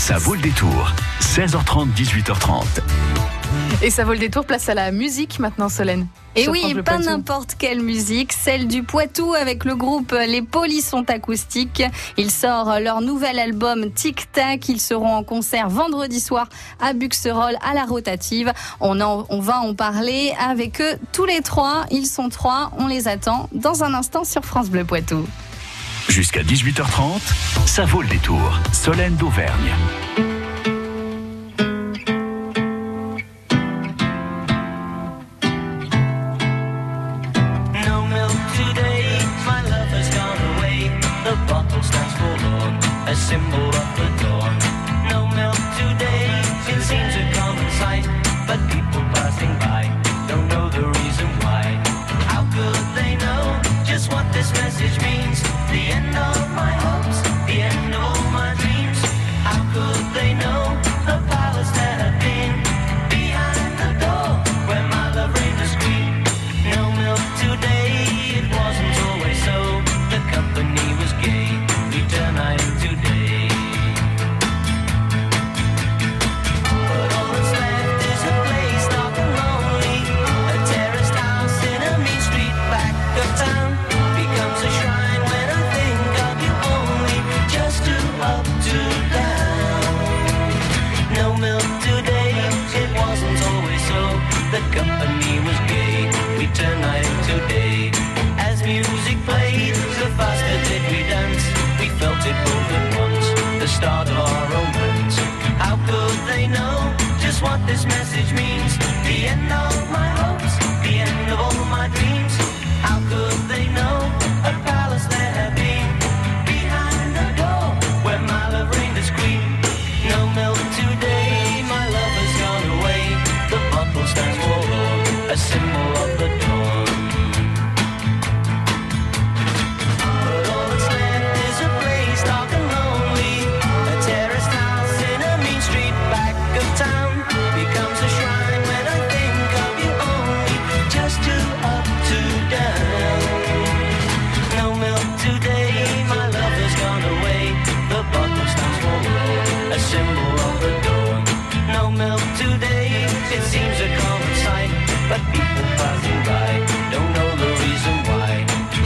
Ça vaut le détour. 16h30, 18h30. Et ça vaut le détour, place à la musique maintenant, Solène. Et oui, pas n'importe quelle musique, celle du Poitou avec le groupe Les Polissons Acoustiques. Ils sortent leur nouvel album Tic Tac. Ils seront en concert vendredi soir à Buxerolles à la rotative. On, en- on va en parler avec eux tous les trois. Ils sont trois. On les attend dans un instant sur France Bleu Poitou. Jusqu'à 18h30, ça vaut le détour. Solène d'Auvergne. No milk today, but people passing by don't know the reason why.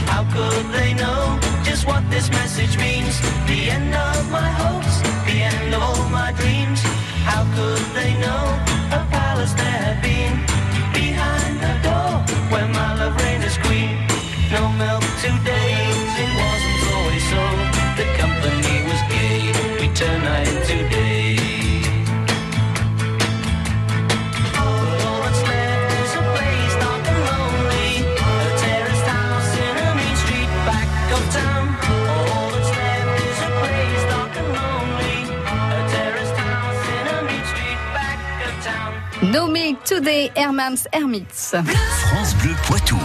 How could they know just what this message means? Town. No Milk Today, Hermans Hermits. France Bleu Poitou.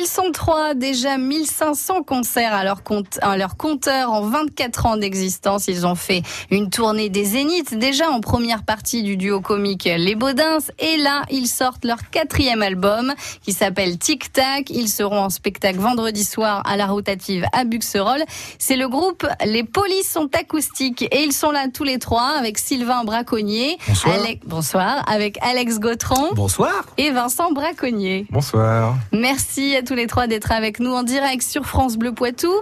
Ils sont trois, déjà 1500 concerts à leur, compte, à leur compteur en 24 ans d'existence. Ils ont fait une tournée des Zéniths, déjà en première partie du duo comique Les Baudins. Et là, ils sortent leur quatrième album qui s'appelle Tic Tac. Ils seront en spectacle vendredi soir à la rotative à Buxerolles. C'est le groupe Les Polices sont acoustiques et ils sont là tous les trois avec Sylvain Braconnier. Bonsoir. Alec- bonsoir. Avec Alex Gautron Bonsoir. et Vincent Braconnier. Bonsoir. Merci à tous les trois d'être avec nous en direct sur France Bleu Poitou.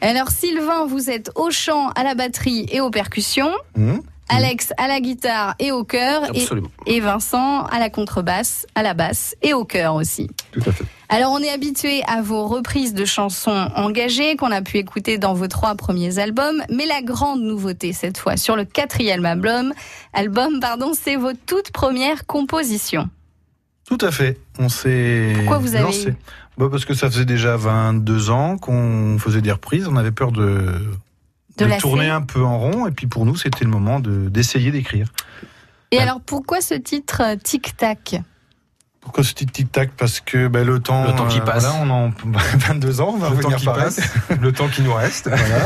Alors Sylvain, vous êtes au chant, à la batterie et aux percussions. Hum, Alex à la guitare et au chœur. Et, Absolument. et Vincent à la contrebasse, à la basse et au chœur aussi. Tout à fait. Alors on est habitué à vos reprises de chansons engagées qu'on a pu écouter dans vos trois premiers albums, mais la grande nouveauté cette fois sur le quatrième album, album pardon, c'est vos toutes premières compositions. Tout à fait. On s'est Pourquoi vous avez- lancé. Bah, parce que ça faisait déjà 22 ans qu'on faisait des reprises. On avait peur de, De tourner un peu en rond. Et puis pour nous, c'était le moment de- d'essayer d'écrire. Et Ouais. alors pourquoi ce titre euh, Tic Tac Pourquoi ce petit tic-tac? Parce que bah, le temps. Le temps qui passe. voilà, on en 22 ans, on va le temps qui passe, le temps qui nous reste, voilà,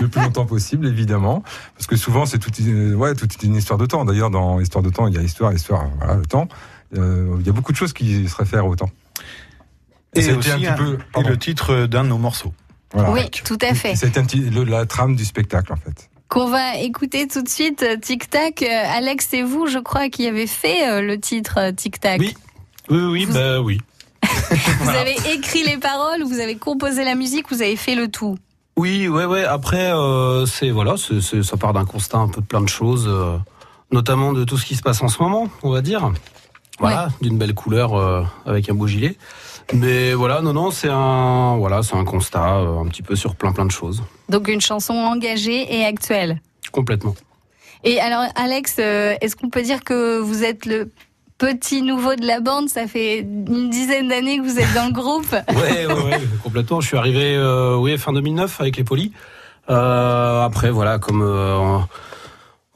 le plus longtemps possible, évidemment, parce que souvent c'est toute, une- ouais, toute une histoire de temps. D'ailleurs, dans histoire de temps, il y a histoire, histoire, voilà, le temps. Euh, il y a beaucoup de choses qui se réfèrent au temps. Et, c'était aussi un petit un- peu, et le titre d'un de nos morceaux. Voilà. Oui, tout à fait. C'était un petit, le- la trame du spectacle, en fait. qu'on va écouter tout de suite. euh, Tic Tac. Euh, Alex, c'est vous, je crois, qui avez fait euh, le titre Tic Tac. Oui. Oui, oui, Vous- bah oui. Vous avez écrit les paroles, vous avez composé la musique, vous avez fait le tout. Oui, ouais, ouais. Après, euh, c'est voilà, c'est, c'est- ça part d'un constat un peu de plein de choses, euh, notamment de tout ce qui se passe en ce moment, on va dire. Voilà, d'une belle couleur euh, avec un beau gilet. Mais voilà, non, non, c'est un, voilà, c'est un constat euh, un petit peu sur plein, plein de choses, Donc une chanson engagée et actuelle. complètement. Et alors, Alex, euh, est-ce qu'on peut dire que vous êtes le petit nouveau de la bande? Ça fait une dizaine d'années que vous êtes dans le groupe. Ouais, ouais, ouais, complètement. Je suis arrivé, oui, fin 2009 avec les polis. Après, voilà, comme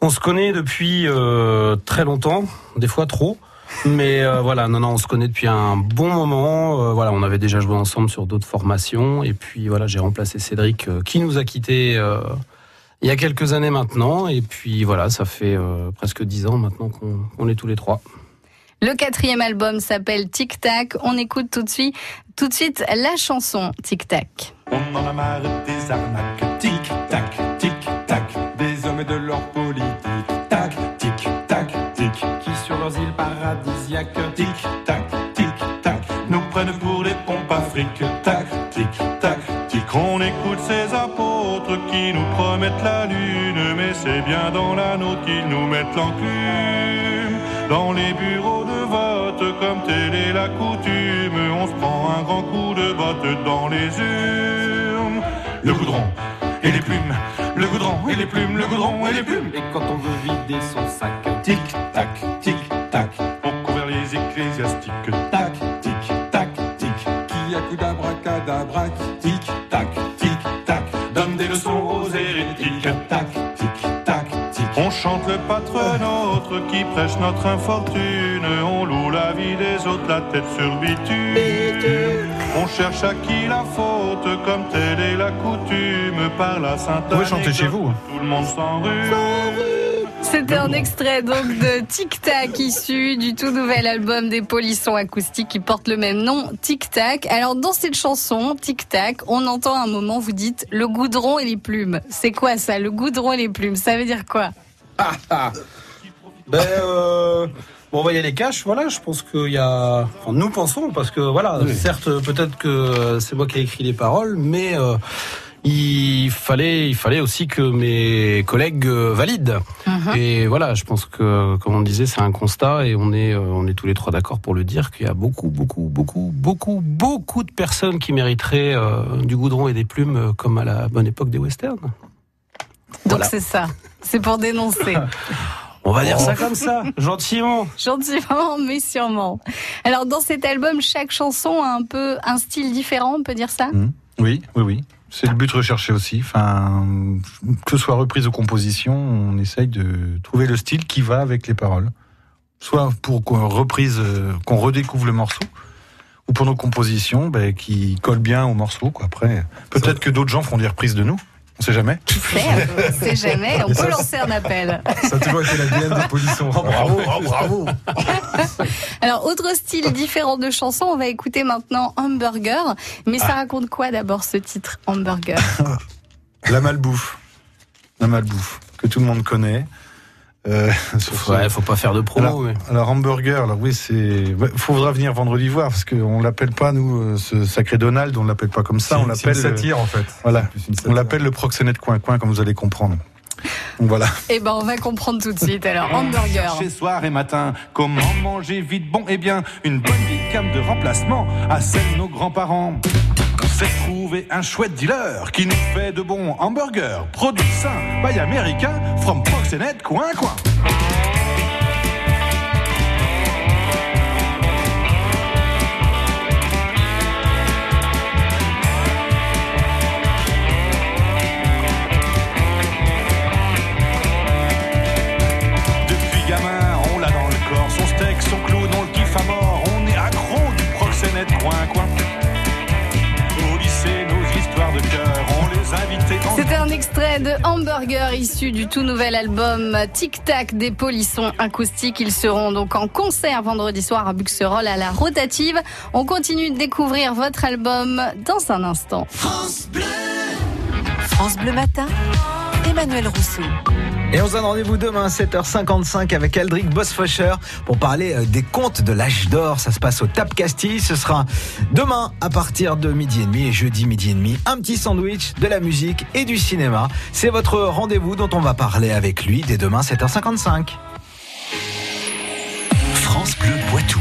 on, se connaît depuis très longtemps, des fois trop. Mais euh, voilà, non, non, on se connaît depuis un bon moment. Euh, voilà, on avait déjà joué ensemble sur d'autres formations. Et puis voilà, j'ai remplacé Cédric, euh, qui nous a quittés euh, il y a quelques années maintenant. Et puis voilà, ça fait euh, presque dix ans maintenant qu'on on est tous les trois. Le quatrième album s'appelle Tic Tac. On écoute tout de suite, tout de suite la chanson Tic Tac. On en a marre des arnaques. Tic tac, tic tac. Des hommes et de leur politique. Tic tac, tic tac. Nous prennent pour des pompes fric. Tac, tic tac, tic. On écoute ces apôtres qui nous promettent la lune. Mais c'est bien dans la nôtre qu'ils nous mettent l'enclume. Dans les bureaux de vote, comme telle est la coutume, on se prend un grand coup de botte dans les urnes. Le goudron et les plumes, le goudron et les plumes, le goudron et les plumes. Et quand on veut vider son sac, Tic tac, tic Tac, tic tac, tic. Qui a coup d'abracadabra, tic tac, tic tac. Donne des leçons aux hérétiques. Tac, tic tac, tic. On chante le patron notre qui prêche notre infortune. On loue la vie des autres, la tête sur le bitume. On cherche à qui la faute, comme telle est la coutume, par la sainte Vous pouvez chanter anecdote chez vous. Tout le monde s'enrhume. C'était un extrait donc de Tic Tac issu du tout nouvel album des Polissons acoustiques qui porte le même nom, Tic Tac. Alors dans cette chanson, Tic Tac, on entend un moment, vous dites le goudron et les plumes. C'est quoi ça, le goudron et les plumes? Ça veut dire quoi? Ben, euh, bon, on va y aller cash. Voilà, je pense qu'il y a. Enfin, nous pensons, parce que voilà, certes, peut-être que c'est moi qui ai écrit les paroles, mais euh, il fallait, il fallait aussi que mes collègues euh, valident. Mhm. Et voilà, je pense que, comme on disait, c'est un constat et on est, euh, on est tous les trois d'accord pour le dire qu'il y a beaucoup, beaucoup, beaucoup, beaucoup, beaucoup de personnes qui mériteraient euh, du goudron et des plumes, comme à la bonne époque des westerns. Donc Voilà. c'est ça. C'est pour dénoncer. On va dire ça comme ça, gentiment. Gentiment, mais sûrement. Alors dans cet album, chaque chanson a un peu un style différent, on peut dire ça? Oui, oui, oui. C'est le but recherché aussi. Enfin, que ce soit reprise ou composition, on essaye de trouver le style qui va avec les paroles. Soit pour qu'on reprise, euh, qu'on redécouvre le morceau, ou pour nos compositions ben, qui collent bien au morceau. Quoi. Après, peut-être que d'autres gens feront des reprises de nous. On sait jamais. Qui sait, on sait jamais. On peut lancer un appel. Ça a toujours été l'ADN des polissons. ça. bravo. Alors, autre style différent de chanson, on va écouter maintenant Hamburger. Mais ça raconte quoi d'abord ce titre, Hamburger? La malbouffe. La malbouffe, que tout le monde connaît. Euh, Ouais, faut pas faire de promo. Alors, mais- alors hamburger, alors oui, c'est. faudra venir vendredi voir parce qu'on l'appelle pas nous euh, ce sacré Donald, on l'appelle pas comme ça, on C'est- c'est une l'appelle. euh, satire en fait. Voilà. On l'appelle le proxénète coin coin, comme vous allez comprendre. Donc voilà. Eh ben, on va comprendre tout de suite. Alors, Hamburger. Chez soir et matin, comment manger vite, bon et bien, une bonne vieille cam de remplacement à celle de nos grands-parents. On s'est trouvé un chouette dealer qui nous fait de bons hamburgers, produits sains, by américain, from Proxénète, coin coin. Extrait de Hamburger issu du tout nouvel album Tic Tac des Polissons acoustiques. Ils seront donc en concert vendredi soir à Buxerolles à la rotative. On continue de découvrir votre album dans un instant. France Bleu Matin, Emmanuel Rousseau. Et on se donne rendez-vous demain à 7h55 avec Aldric Bosfoscher pour parler euh, des contes de l'âge d'or. Ça se passe au Tap Castille. Ce sera demain à partir de midi et demi et jeudi midi et demi. Un petit sandwich, de la musique et du cinéma. C'est votre rendez-vous dont on va parler avec lui dès demain 7h55. France Bleu Poitou.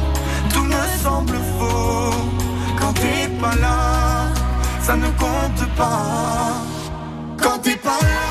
semble faux. Quand t'es pas là, ça ne compte pas. Quand t'es pas là,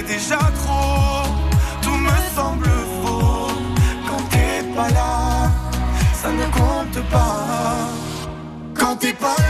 c'est déjà trop, tout me semble faux. Quand t'es pas là, ça ne compte pas. Quand t'es pas là,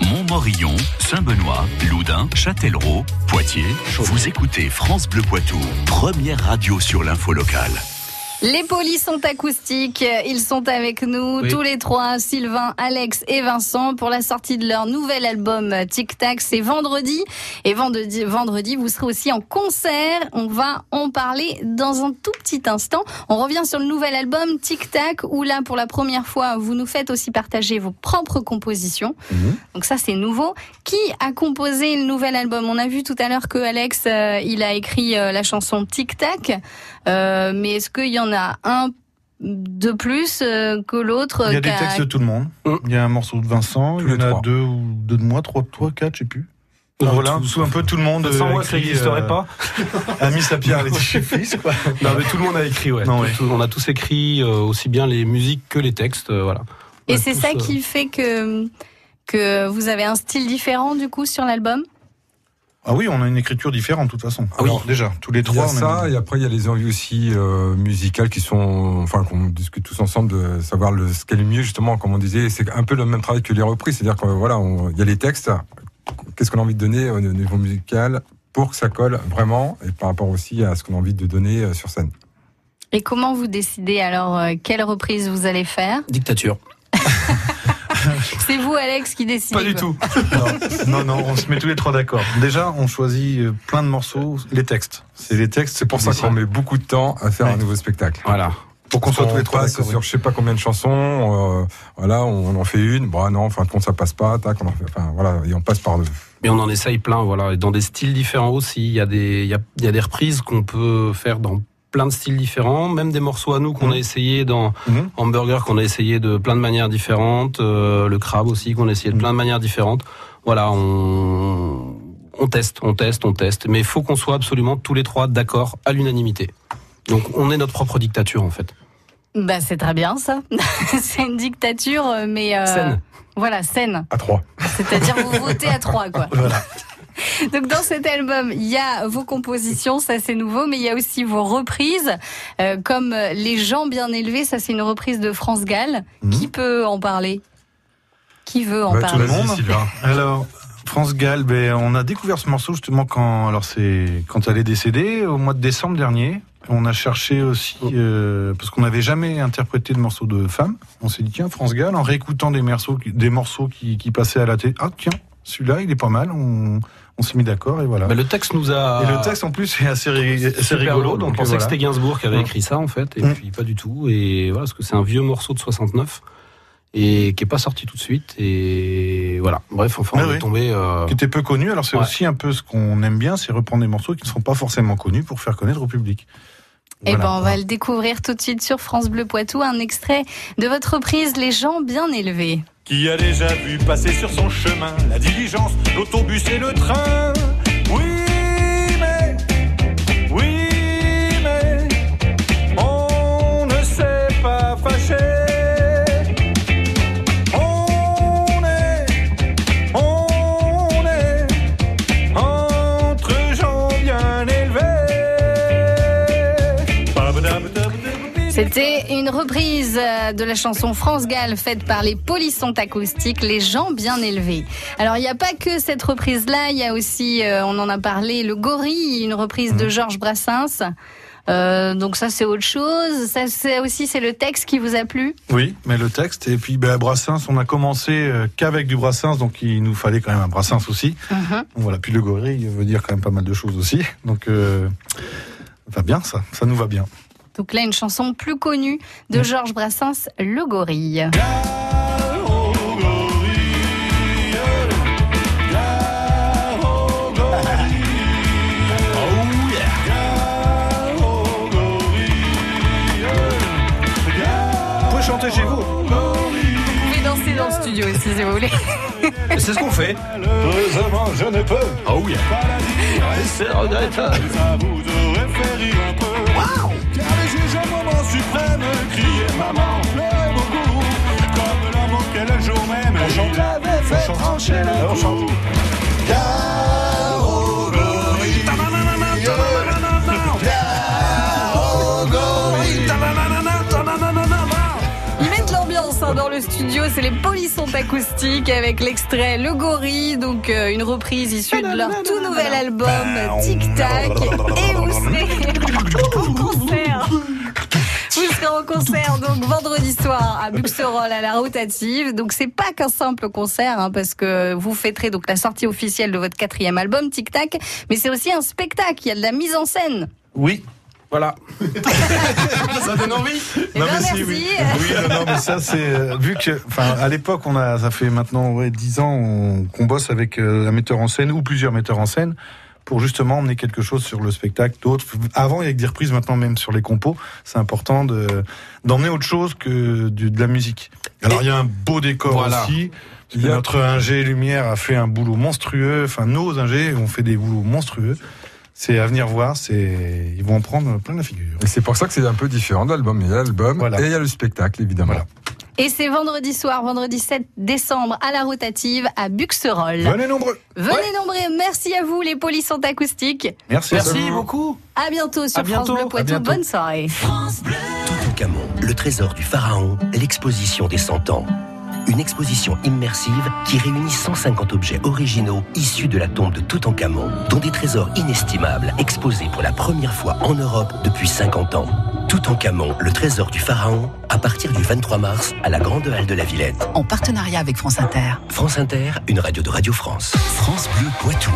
Montmorillon, Saint-Benoît, Loudun, Châtellerault, Poitiers. Vous écoutez France Bleu Poitou, première radio sur l'info locale. Les polis sont acoustiques, ils sont avec nous Oui. tous les trois, Sylvain, Alex et Vincent, pour la sortie de leur nouvel album euh, Tic Tac. C'est vendredi et vendredi, vendredi, vous serez aussi en concert. On va en parler dans un tout petit instant. On revient sur le nouvel album Tic Tac, où là, pour la première fois, vous nous faites aussi partager vos propres compositions. Donc ça, c'est nouveau. Qui a composé le nouvel album? On a vu tout à l'heure que Alex, euh, il a écrit euh, la chanson Tic Tac. Euh, mais est-ce qu'il y en a un de plus euh, que l'autre Il y a des textes de tout le monde. Il y a un morceau de Vincent, Tous il y en a trois. deux, ou deux de moi, trois de toi, quatre, je sais plus. Non, voilà, tout- un peu tout le monde. Sans euh, moi, ça n'existerait euh, pas. A mis sa pierre à l'édifice, quoi. Non, mais tout le monde a écrit, ouais. Non, Tout- ouais. tout- on a tous écrit euh, aussi bien les musiques que les textes, euh, voilà. On Et a c'est ça euh, qui fait que que vous avez un style différent du coup sur l'album? Ah oui, on a une écriture différente de toute façon. Ah oui. Alors, déjà, tous les Il y trois. a ça, une- et après il y a les envies aussi euh, musicales qui sont, enfin qu'on discute tous ensemble de savoir le, ce qu'est le mieux justement, comme on disait, c'est un peu le même travail que les reprises, c'est-à-dire que voilà, on- il y a les textes, qu'est-ce qu'on a envie de donner au niveau musical pour que ça colle vraiment, et par rapport aussi à ce qu'on a envie de donner euh, sur scène. Et comment vous décidez alors euh, quelle reprise vous allez faire? Dictature. C'est vous, Alex, qui décidez. Pas du quoi. tout. Non, non, non, on se met tous les trois d'accord. Déjà, on choisit euh, plein de morceaux, les textes. C'est les textes, C'est pour ça qu'on met beaucoup de temps à faire Ouais. un nouveau spectacle. Voilà. pour qu'on soit tous les trois passe sur je sais pas combien de chansons, euh, voilà, on en fait une, bon ah non, en fin de compte ça passe pas, tac, on en fait, enfin voilà, et on passe par deux. Mais on en essaye plein, voilà, et dans des styles différents aussi. Il y a des, il y a, il y a des reprises qu'on peut faire dans plein de styles différents, même des morceaux à nous qu'on Mhm. a essayé dans Mhm. Hamburger, qu'on a essayé de plein de manières différentes, euh, le crabe aussi, qu'on a essayé de plein de manières différentes. Voilà, on, on teste, on teste, on teste, mais il faut qu'on soit absolument tous les trois d'accord à l'unanimité. Donc on est notre propre dictature en fait. Bah, c'est très bien ça. c'est une dictature, euh, mais euh, Saine. Voilà, saine. À trois. C'est-à-dire vous votez à trois, quoi. Voilà. Donc dans cet album, il y a vos compositions, ça c'est nouveau, mais il y a aussi vos reprises, euh, comme Les gens bien élevés, ça c'est une reprise de France Gall. Mhm. Qui peut en parler? Qui veut en Bah, tout parler? le monde. Alors, France Gall, ben, on a découvert ce morceau justement quand, alors c'est quand elle est décédée au mois de décembre dernier. On a cherché aussi euh, parce qu'on n'avait jamais interprété de morceau de femme. On s'est dit tiens France Gall en réécoutant des morceaux, qui- des morceaux qui, qui passaient à la télé. Ah tiens celui-là il est pas mal. On, on s'est mis d'accord et voilà. Bah, le texte nous a. et le texte en plus est assez, rigolo. Donc on pensait voilà. que c'était Gainsbourg qui avait Mm. écrit ça en fait, et Mm. puis pas du tout. Et voilà, parce que c'est un vieux morceau de 69 et qui est pas sorti tout de suite. Et voilà. Bref, enfin, on est tombé. euh, qui était peu connu. Alors c'est Ouais. aussi un peu ce qu'on aime bien, c'est reprendre des morceaux qui ne sont pas forcément connus pour faire connaître au public. Eh Voilà. ben, on va le découvrir tout de suite sur France Bleu Poitou, un extrait de votre reprise Les gens bien élevés. Qui a déjà vu passer sur son chemin la diligence, l'autobus et le train reprise euh, de la chanson France Gall faite par les polissons acoustiques, les gens bien élevés. Alors il n'y a pas que cette reprise-là, il y a aussi, euh, on en a parlé, le Gorille, une reprise de Georges Brassens. Euh, donc ça c'est autre chose. Ça c'est aussi c'est le texte qui vous a plu? Oui, mais le texte. Et puis ben, Brassens, on a commencé qu'avec du Brassens, donc il nous fallait quand même un Brassens aussi. Mhm. Voilà, puis le gorille veut dire quand même pas mal de choses aussi. Donc, euh, va bien ça, ça nous va bien. Donc là une chanson plus connue de Georges Brassens, le Gorille. Vous pouvez chanter chez vous. Vous pouvez danser dans le studio aussi si vous voulez. C'est ce qu'on fait. Heureusement, je ne peux Oh oui. C'est suprême criaient maman, beaucoup. Comme l'amour qu'elle le jour même. On chante. l'avait fait trancher le dans le studio, c'est les polissons acoustiques avec l'extrait Le Gorille, donc euh, une reprise issue de leur tout nouvel album Tic Tac. Et vous serez en concert. En concert donc vendredi soir à Buxerolles à la rotative. Donc c'est pas qu'un simple concert hein, parce que vous fêterez donc la sortie officielle de votre quatrième album Tic Tac, mais c'est aussi un spectacle. Il y a de la mise en scène. Oui. Voilà. Ça donne envie. Eh ben, merci. oui. Oui, non, non, mais ça c'est euh, vu que, enfin, à l'époque, on a, ça fait maintenant ouais, 10 ans on- qu'on bosse avec euh, un metteur en scène ou plusieurs metteurs en scène pour justement emmener quelque chose sur le spectacle. D'autres, avant il y a que des reprises, maintenant même sur les compos, c'est important de d'emmener autre chose que de la musique. Alors il y a un beau décor Voilà. aussi. Il y a- Notre ingé lumière a fait un boulot monstrueux. Enfin, nos ingés ont fait des boulots monstrueux. C'est à venir voir. C'est, ils vont en prendre plein la figure. Et c'est pour ça que c'est un peu différent de l'album. Il y a l'album Voilà. et il y a le spectacle, évidemment. Voilà. Et c'est vendredi soir, vendredi 7 décembre, à la rotative, à Buxerolles. Venez nombreux. Venez nombreux, merci à vous, les polissons acoustiques. Merci. Merci beaucoup. À bientôt sur À bientôt, France Bleu à Poitou. bientôt. Bonne soirée. Toutankhamon, le trésor du pharaon, l'exposition des 100 ans. Une exposition immersive qui réunit 150 objets originaux issus de la tombe de Toutankhamon, dont des trésors inestimables exposés pour la première fois en Europe depuis 50 ans. Toutankhamon, le trésor du pharaon, à partir du 23 mars à la Grande Halle de la Villette. En partenariat avec France Inter. France Inter, une radio de Radio France. France Bleu Poitou.